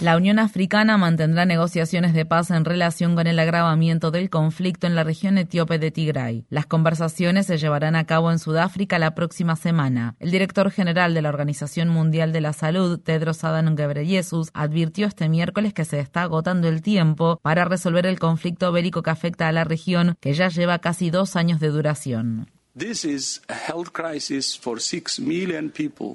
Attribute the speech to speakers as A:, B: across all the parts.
A: La Unión Africana mantendrá negociaciones de paz en relación con el agravamiento del conflicto en la región etíope de Tigray. Las conversaciones se llevarán a cabo en Sudáfrica la próxima semana. El director general de la Organización Mundial de la Salud, Tedros Adhanom Ghebreyesus, advirtió este miércoles que se está agotando el tiempo para resolver el conflicto bélico que afecta a la región, que ya lleva casi dos años de duración.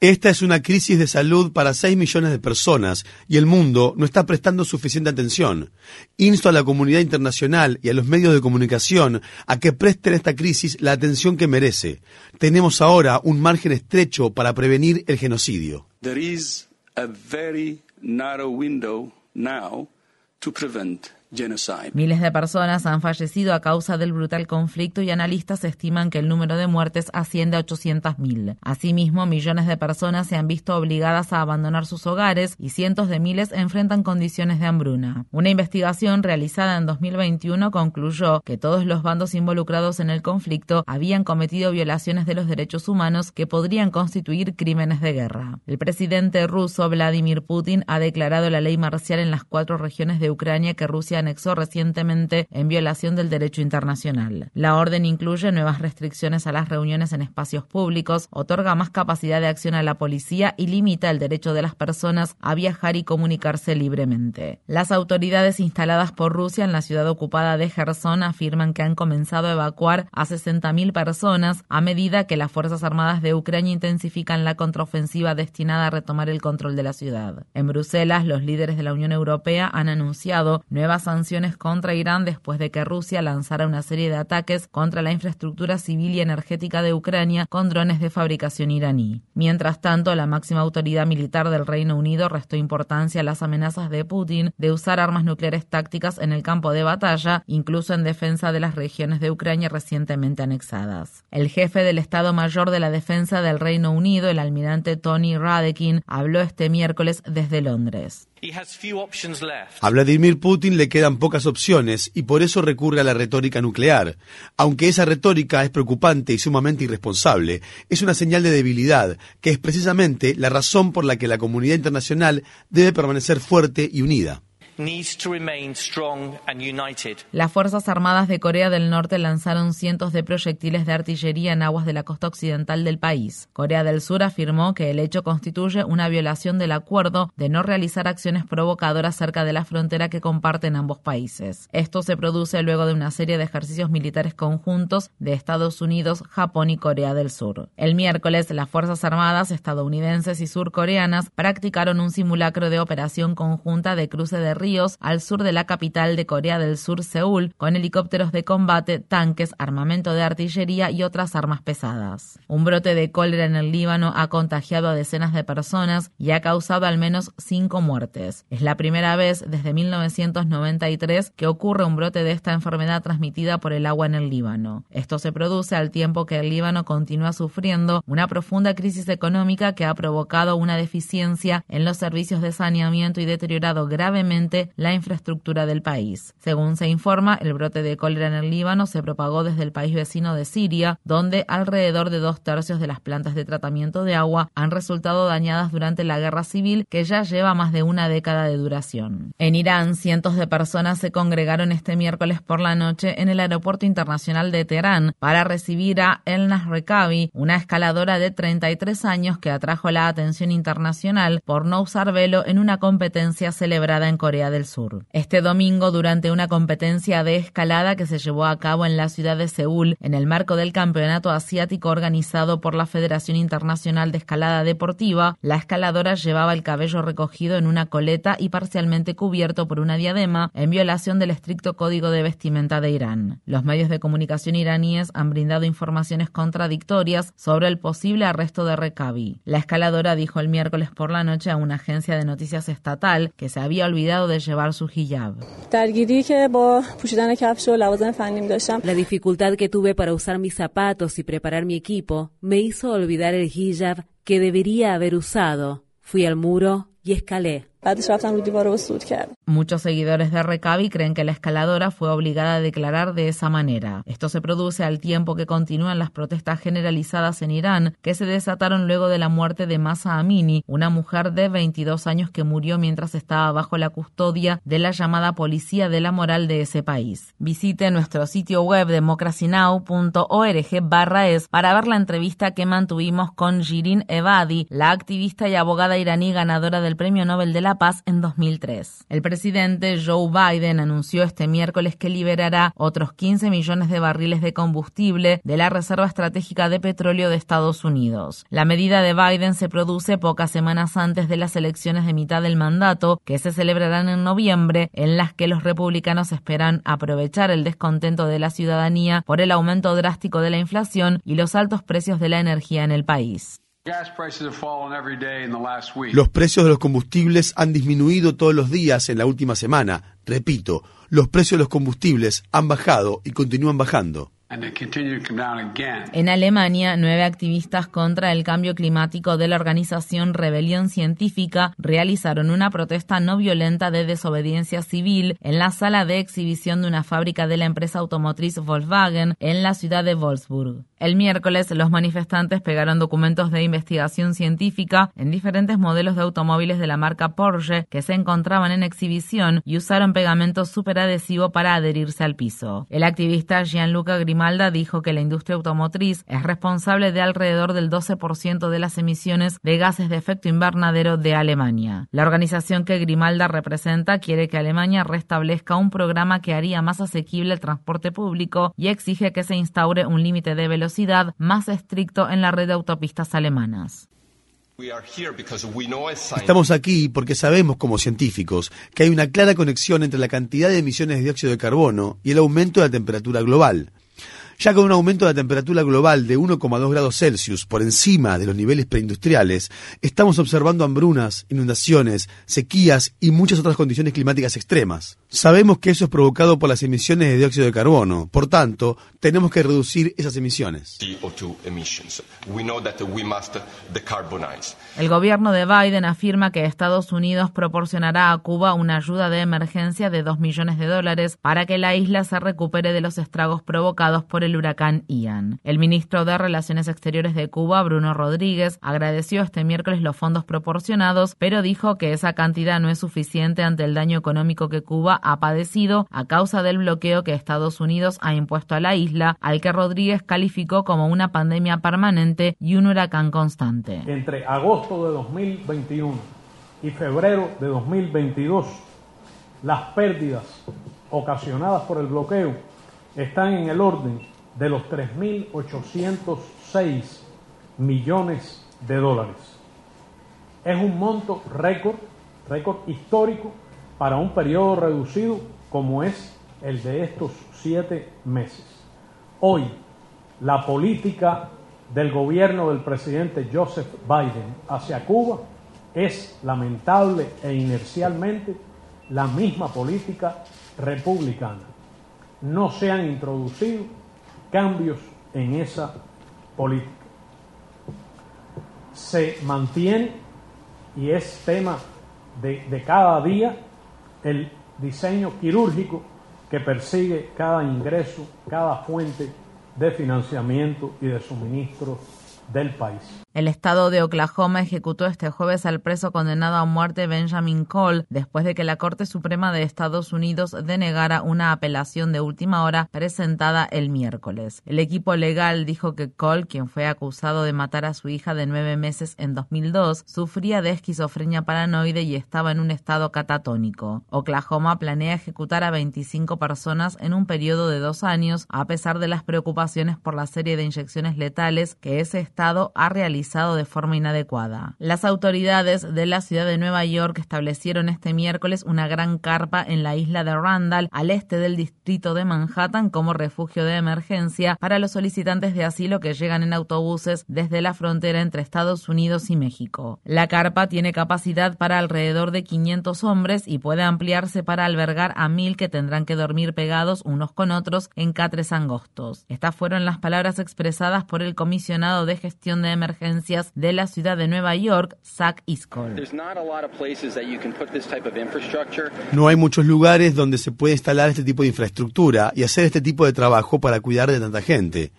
B: Esta es una crisis de salud para 6 millones de personas y el mundo no está prestando suficiente atención. Insto a la comunidad internacional y a los medios de comunicación a que presten a esta crisis la atención que merece. Tenemos ahora un margen estrecho para prevenir el genocidio.
C: There is a very narrow window now to prevent
A: Miles de personas han fallecido a causa del brutal conflicto y analistas estiman que el número de muertes asciende a 800.000. Asimismo, millones de personas se han visto obligadas a abandonar sus hogares y cientos de miles enfrentan condiciones de hambruna. Una investigación realizada en 2021 concluyó que todos los bandos involucrados en el conflicto habían cometido violaciones de los derechos humanos que podrían constituir crímenes de guerra. El presidente ruso Vladimir Putin ha declarado la ley marcial en las cuatro regiones de Ucrania que Rusia anexó recientemente en violación del derecho internacional. La orden incluye nuevas restricciones a las reuniones en espacios públicos, otorga más capacidad de acción a la policía y limita el derecho de las personas a viajar y comunicarse libremente. Las autoridades instaladas por Rusia en la ciudad ocupada de Gerson afirman que han comenzado a evacuar a 60.000 personas a medida que las Fuerzas Armadas de Ucrania intensifican la contraofensiva destinada a retomar el control de la ciudad. En Bruselas, los líderes de la Unión Europea han anunciado nuevas sanciones contra Irán después de que Rusia lanzara una serie de ataques contra la infraestructura civil y energética de Ucrania con drones de fabricación iraní. Mientras tanto, la máxima autoridad militar del Reino Unido restó importancia a las amenazas de Putin de usar armas nucleares tácticas en el campo de batalla, incluso en defensa de las regiones de Ucrania recientemente anexadas. El jefe del Estado Mayor de la Defensa del Reino Unido, el almirante Tony Radekin, habló este miércoles desde Londres.
B: A Vladimir Putin le quedan pocas opciones y por eso recurre a la retórica nuclear. Aunque esa retórica es preocupante y sumamente irresponsable, es una señal de debilidad, que es precisamente la razón por la que la comunidad internacional debe permanecer fuerte y unida.
A: Las Fuerzas Armadas de Corea del Norte lanzaron cientos de proyectiles de artillería en aguas de la costa occidental del país. Corea del Sur afirmó que el hecho constituye una violación del acuerdo de no realizar acciones provocadoras cerca de la frontera que comparten ambos países. Esto se produce luego de una serie de ejercicios militares conjuntos de Estados Unidos, Japón y Corea del Sur. El miércoles, las Fuerzas Armadas estadounidenses y surcoreanas practicaron un simulacro de operación conjunta de cruce de ríos al sur de la capital de Corea del Sur, Seúl, con helicópteros de combate, tanques, armamento de artillería y otras armas pesadas. Un brote de cólera en el Líbano ha contagiado a decenas de personas y ha causado al menos cinco muertes. Es la primera vez desde 1993 que ocurre un brote de esta enfermedad transmitida por el agua en el Líbano. Esto se produce al tiempo que el Líbano continúa sufriendo una profunda crisis económica que ha provocado una deficiencia en los servicios de saneamiento y deteriorado gravemente la infraestructura del país. Según se informa, el brote de cólera en el Líbano se propagó desde el país vecino de Siria, donde alrededor de dos tercios de las plantas de tratamiento de agua han resultado dañadas durante la guerra civil que ya lleva más de una década de duración. En Irán, cientos de personas se congregaron este miércoles por la noche en el aeropuerto internacional de Teherán para recibir a Elnas Rekabi, una escaladora de 33 años que atrajo la atención internacional por no usar velo en una competencia celebrada en Corea Del Sur. Este domingo, durante una competencia de escalada que se llevó a cabo en la ciudad de Seúl, en el marco del Campeonato Asiático organizado por la Federación Internacional de Escalada Deportiva, la escaladora llevaba el cabello recogido en una coleta y parcialmente cubierto por una diadema, en violación del estricto código de vestimenta de Irán. Los medios de comunicación iraníes han brindado informaciones contradictorias sobre el posible arresto de Rekabi. La escaladora dijo el miércoles por la noche a una agencia de noticias estatal que se había olvidado de llevar su hijab.
D: La dificultad que tuve para usar mis zapatos y preparar mi equipo me hizo olvidar el hijab que debería haber usado. Fui al muro y escalé.
A: Muchos seguidores de Recabi creen que la escaladora fue obligada a declarar de esa manera. Esto se produce al tiempo que continúan las protestas generalizadas en Irán, que se desataron luego de la muerte de Masa Amini, una mujer de 22 años que murió mientras estaba bajo la custodia de la llamada Policía de la Moral de ese país. Visite nuestro sitio web democracynow.org es para ver la entrevista que mantuvimos con Jirin Evadi, la activista y abogada iraní ganadora del Premio Nobel de la Paz en 2003. El presidente Joe Biden anunció este miércoles que liberará otros 15 millones de barriles de combustible de la Reserva Estratégica de Petróleo de Estados Unidos. La medida de Biden se produce pocas semanas antes de las elecciones de mitad del mandato que se celebrarán en noviembre, en las que los republicanos esperan aprovechar el descontento de la ciudadanía por el aumento drástico de la inflación y los altos precios de la energía en el país.
B: Los precios de los combustibles han disminuido todos los días en la última semana. Repito, los precios de los combustibles han bajado y continúan bajando.
A: En Alemania, nueve activistas contra el cambio climático de la organización Rebelión Científica realizaron una protesta no violenta de desobediencia civil en la sala de exhibición de una fábrica de la empresa automotriz Volkswagen en la ciudad de Wolfsburg. El miércoles, los manifestantes pegaron documentos de investigación científica en diferentes modelos de automóviles de la marca Porsche que se encontraban en exhibición y usaron pegamento superadhesivo para adherirse al piso. El activista Gianluca Grimalda dijo que la industria automotriz es responsable de alrededor del 12% de las emisiones de gases de efecto invernadero de Alemania. La organización que Grimalda representa quiere que Alemania restablezca un programa que haría más asequible el transporte público y exige que se instaure un límite de velocidad más estricto en la red de autopistas alemanas.
B: Estamos aquí porque sabemos como científicos que hay una clara conexión entre la cantidad de emisiones de dióxido de carbono y el aumento de la temperatura global. Ya con un aumento de la temperatura global de 1,2 grados Celsius por encima de los niveles preindustriales, estamos observando hambrunas, inundaciones, sequías y muchas otras condiciones climáticas extremas. Sabemos que eso es provocado por las emisiones de dióxido de carbono, por tanto, tenemos que reducir esas emisiones.
A: El gobierno de Biden afirma que Estados Unidos proporcionará a Cuba una ayuda de emergencia de 2 millones de dólares para que la isla se recupere de los estragos provocados por el huracán Ian. El ministro de Relaciones Exteriores de Cuba, Bruno Rodríguez, agradeció este miércoles los fondos proporcionados, pero dijo que esa cantidad no es suficiente ante el daño económico que Cuba ha padecido a causa del bloqueo que Estados Unidos ha impuesto a la isla, al que Rodríguez calificó como una pandemia permanente y un huracán constante.
E: Entre agosto de 2021 y febrero de 2022, las pérdidas ocasionadas por el bloqueo están en el orden de los 3.806 millones de dólares. Es un monto récord, récord histórico para un periodo reducido como es el de estos siete meses. Hoy, la política del gobierno del presidente Joseph Biden hacia Cuba es lamentable e inercialmente la misma política republicana. No se han introducido cambios en esa política. Se mantiene, y es tema de, de cada día, el diseño quirúrgico que persigue cada ingreso, cada fuente de financiamiento y de suministro
A: El estado de Oklahoma ejecutó este jueves al preso condenado a muerte Benjamin Cole después de que la Corte Suprema de Estados Unidos denegara una apelación de última hora presentada el miércoles. El equipo legal dijo que Cole, quien fue acusado de matar a su hija de nueve meses en 2002, sufría de esquizofrenia paranoide y estaba en un estado catatónico. Oklahoma planea ejecutar a 25 personas en un periodo de dos años, a pesar de las preocupaciones por la serie de inyecciones letales que ese estado ha realizado de forma inadecuada. Las autoridades de la ciudad de Nueva York establecieron este miércoles una gran carpa en la isla de Randall, al este del distrito de Manhattan, como refugio de emergencia para los solicitantes de asilo que llegan en autobuses desde la frontera entre Estados Unidos y México. La carpa tiene capacidad para alrededor de 500 hombres y puede ampliarse para albergar a mil que tendrán que dormir pegados unos con otros en catres angostos. Estas fueron las palabras expresadas por el comisionado de gestión de emergencias de la ciudad de Nueva York, Zach Iskol.
B: No hay muchos lugares donde se puede instalar este tipo de infraestructura y hacer este tipo de trabajo para cuidar de tanta gente.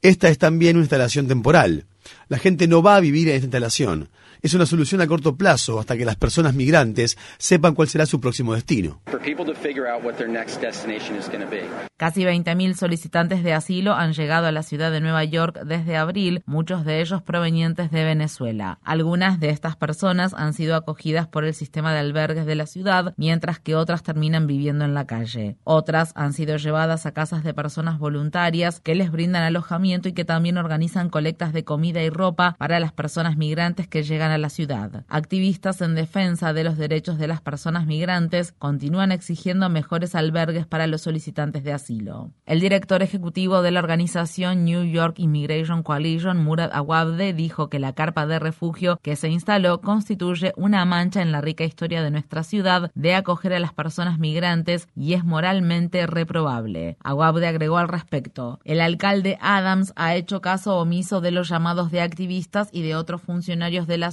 B: Esta es también una instalación temporal. La gente no va a vivir en esta instalación es una solución a corto plazo hasta que las personas migrantes sepan cuál será su próximo destino.
A: Casi 20.000 solicitantes de asilo han llegado a la ciudad de Nueva York desde abril, muchos de ellos provenientes de Venezuela. Algunas de estas personas han sido acogidas por el sistema de albergues de la ciudad, mientras que otras terminan viviendo en la calle. Otras han sido llevadas a casas de personas voluntarias que les brindan alojamiento y que también organizan colectas de comida y ropa para las personas migrantes que llegan a la ciudad. Activistas en defensa de los derechos de las personas migrantes continúan exigiendo mejores albergues para los solicitantes de asilo. El director ejecutivo de la organización New York Immigration Coalition, Murad Awabde, dijo que la carpa de refugio que se instaló constituye una mancha en la rica historia de nuestra ciudad de acoger a las personas migrantes y es moralmente reprobable. Awabde agregó al respecto, el alcalde Adams ha hecho caso omiso de los llamados de activistas y de otros funcionarios de la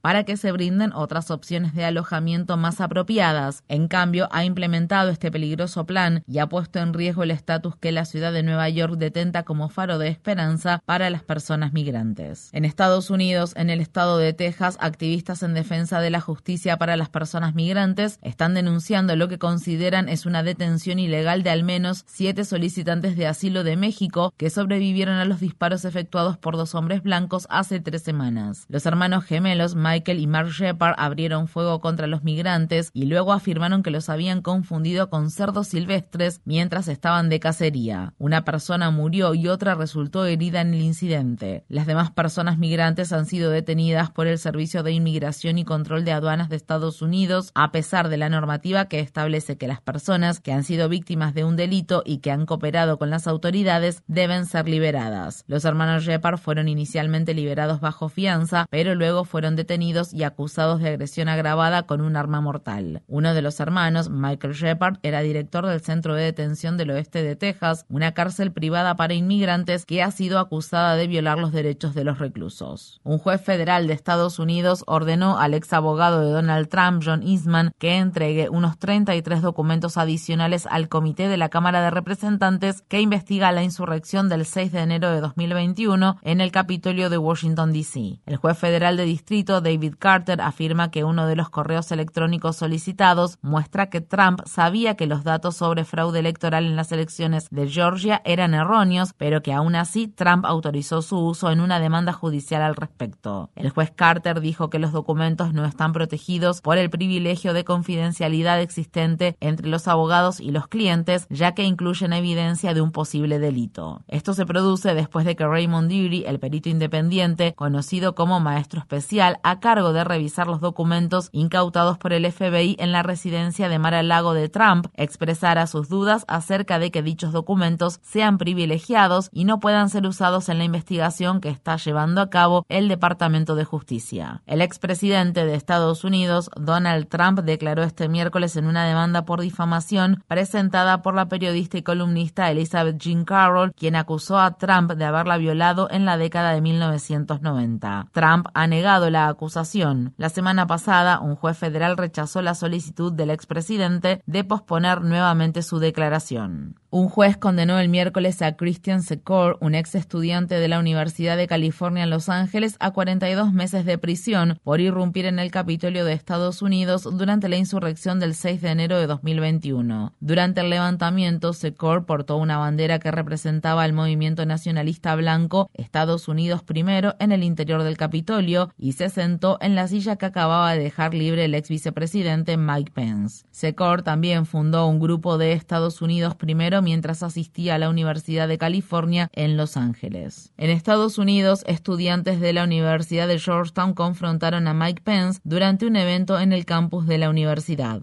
A: para que se brinden otras opciones de alojamiento más apropiadas. En cambio, ha implementado este peligroso plan y ha puesto en riesgo el estatus que la ciudad de Nueva York detenta como faro de esperanza para las personas migrantes. En Estados Unidos, en el estado de Texas, activistas en defensa de la justicia para las personas migrantes están denunciando lo que consideran es una detención ilegal de al menos siete solicitantes de asilo de México que sobrevivieron a los disparos efectuados por dos hombres blancos hace tres semanas. Los hermanos gemelos Michael y Mark Shepard abrieron fuego contra los migrantes y luego afirmaron que los habían confundido con cerdos silvestres mientras estaban de cacería. Una persona murió y otra resultó herida en el incidente. Las demás personas migrantes han sido detenidas por el Servicio de Inmigración y Control de Aduanas de Estados Unidos, a pesar de la normativa que establece que las personas que han sido víctimas de un delito y que han cooperado con las autoridades deben ser liberadas. Los hermanos Shepard fueron inicialmente liberados bajo fianza, pero luego detenidos y acusados de agresión agravada con un arma mortal. Uno de los hermanos, Michael Shepard, era director del Centro de Detención del Oeste de Texas, una cárcel privada para inmigrantes que ha sido acusada de violar los derechos de los reclusos. Un juez federal de Estados Unidos ordenó al ex abogado de Donald Trump, John Eastman, que entregue unos 33 documentos adicionales al Comité de la Cámara de Representantes que investiga la insurrección del 6 de enero de 2021 en el Capitolio de Washington, D.C. El juez federal de distrito, David Carter, afirma que uno de los correos electrónicos solicitados muestra que Trump sabía que los datos sobre fraude electoral en las elecciones de Georgia eran erróneos, pero que aún así Trump autorizó su uso en una demanda judicial al respecto. El juez Carter dijo que los documentos no están protegidos por el privilegio de confidencialidad existente entre los abogados y los clientes, ya que incluyen evidencia de un posible delito. Esto se produce después de que Raymond Dury, el perito independiente, conocido como maestro especial, a cargo de revisar los documentos incautados por el FBI en la residencia de Mar-a-Lago de Trump expresara sus dudas acerca de que dichos documentos sean privilegiados y no puedan ser usados en la investigación que está llevando a cabo el Departamento de Justicia. El expresidente de Estados Unidos, Donald Trump, declaró este miércoles en una demanda por difamación presentada por la periodista y columnista Elizabeth Jean Carroll, quien acusó a Trump de haberla violado en la década de 1990. Trump ha negado la acusación. La semana pasada, un juez federal rechazó la solicitud del expresidente de posponer nuevamente su declaración. Un juez condenó el miércoles a Christian Secor, un ex estudiante de la Universidad de California en Los Ángeles, a 42 meses de prisión por irrumpir en el Capitolio de Estados Unidos durante la insurrección del 6 de enero de 2021. Durante el levantamiento, Secor portó una bandera que representaba el movimiento nacionalista blanco Estados Unidos primero en el interior del Capitolio y se sentó en la silla que acababa de dejar libre el ex vicepresidente Mike Pence. Secor también fundó un grupo de Estados Unidos primero mientras asistía a la Universidad de California en Los Ángeles. En Estados Unidos, estudiantes de la Universidad de Georgetown confrontaron a Mike Pence durante un evento en el campus de la universidad.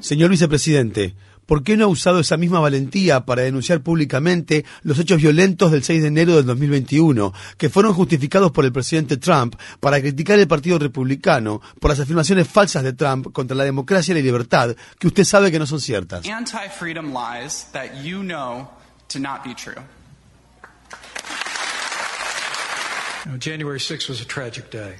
B: Señor vicepresidente, ¿por qué no ha usado esa misma valentía para denunciar públicamente los hechos violentos del 6 de enero del 2021, que fueron justificados por el presidente Trump para criticar el Partido Republicano por las afirmaciones falsas de Trump contra la democracia y la libertad, que usted sabe que no son ciertas?
F: January 6 was a tragic day.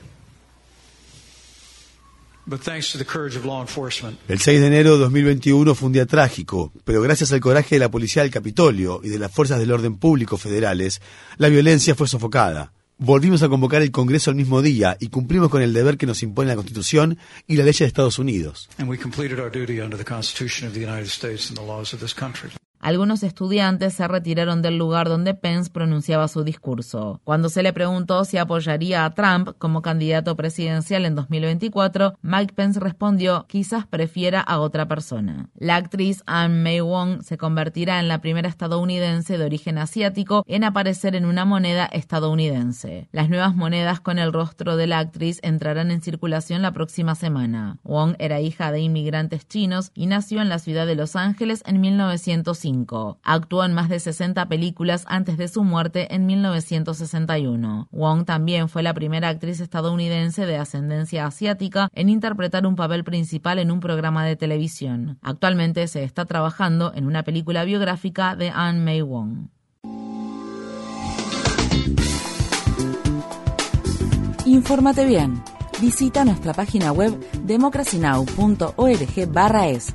B: El 6 de enero de 2021 fue un día trágico, pero gracias al coraje de la policía del Capitolio y de las fuerzas del orden público federales, la violencia fue sofocada. Volvimos a convocar el Congreso al mismo día y cumplimos con el deber que nos impone la Constitución y la ley de Estados Unidos.
A: Algunos estudiantes se retiraron del lugar donde Pence pronunciaba su discurso. Cuando se le preguntó si apoyaría a Trump como candidato presidencial en 2024, Mike Pence respondió quizás prefiera a otra persona. La actriz Anne May Wong se convertirá en la primera estadounidense de origen asiático en aparecer en una moneda estadounidense. Las nuevas monedas con el rostro de la actriz entrarán en circulación la próxima semana. Wong era hija de inmigrantes chinos y nació en la ciudad de Los Ángeles en 1905. Actuó en más de 60 películas antes de su muerte en 1961. Wong también fue la primera actriz estadounidense de ascendencia asiática en interpretar un papel principal en un programa de televisión. Actualmente se está trabajando en una película biográfica de Anne May Wong.
D: Infórmate bien. Visita nuestra página web democracynow.org/es